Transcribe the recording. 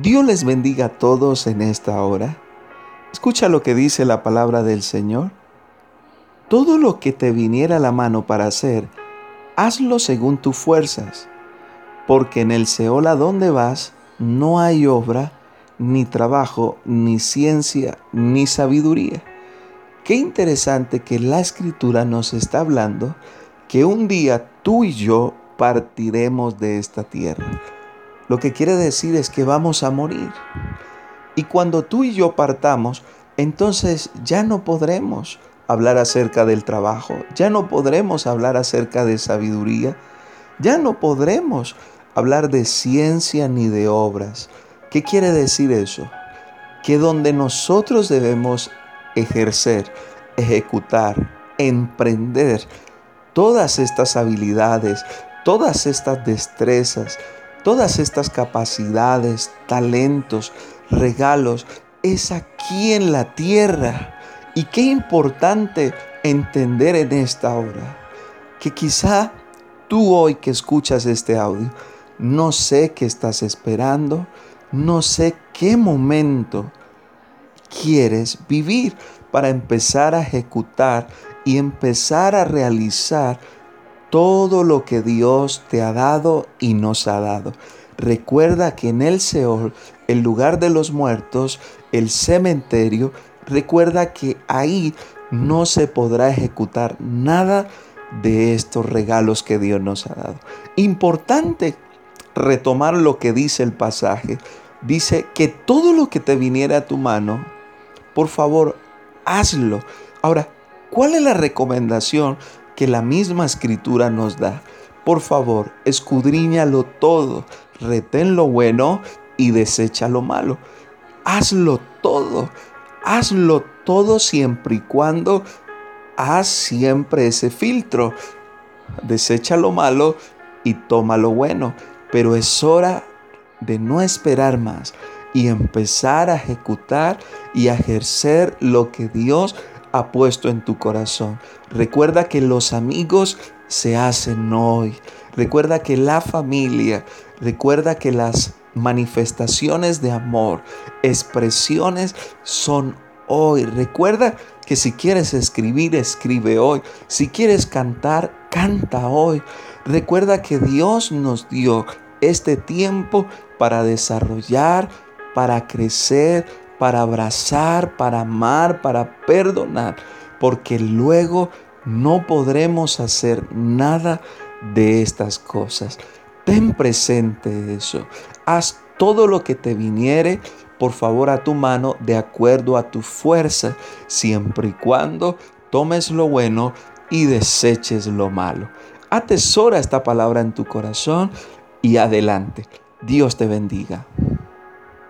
Dios les bendiga a todos en esta hora. Escucha lo que dice la palabra del Señor. Todo lo que te viniera a la mano para hacer, hazlo según tus fuerzas, porque en el Seol a donde vas no hay obra, ni trabajo, ni ciencia, ni sabiduría. Qué interesante que la escritura nos está hablando que un día tú y yo partiremos de esta tierra. Lo que quiere decir es que vamos a morir. Y cuando tú y yo partamos, entonces ya no podremos hablar acerca del trabajo, ya no podremos hablar acerca de sabiduría, ya no podremos hablar de ciencia ni de obras. ¿Qué quiere decir eso? Que donde nosotros debemos ejercer, ejecutar, emprender todas estas habilidades, todas estas destrezas, todas estas capacidades, talentos, regalos, es aquí en la tierra. Y qué importante entender en esta hora que quizá tú hoy que escuchas este audio, no sé qué estás esperando, no sé qué momento quieres vivir para empezar a ejecutar y empezar a realizar todo lo que Dios te ha dado y nos ha dado. Recuerda que en el Seol, el lugar de los muertos, el cementerio, recuerda que ahí no se podrá ejecutar nada de estos regalos que Dios nos ha dado. Importante retomar lo que dice el pasaje. Dice que todo lo que te viniera a tu mano, por favor, hazlo. Ahora, ¿cuál es la recomendación que la misma escritura nos da. Por favor, escudriñalo todo, retén lo bueno y desecha lo malo. Hazlo todo, hazlo todo siempre y cuando haz siempre ese filtro. Desecha lo malo y toma lo bueno. Pero es hora de no esperar más y empezar a ejecutar y a ejercer lo que Dios ha puesto en tu corazón. Recuerda que los amigos se hacen hoy. Recuerda que la familia, recuerda que las manifestaciones de amor, expresiones son hoy. Recuerda que si quieres escribir, escribe hoy. Si quieres cantar, canta hoy. Recuerda que Dios nos dio este tiempo para desarrollar, para crecer, para abrazar, para amar, para perdonar, porque luego no podremos hacer nada de estas cosas. Ten presente eso. Haz todo lo que te viniere, por favor, a tu mano, de acuerdo a tu fuerza, siempre y cuando tomes lo bueno y deseches lo malo. Atesora esta palabra en tu corazón y adelante. Dios te bendiga.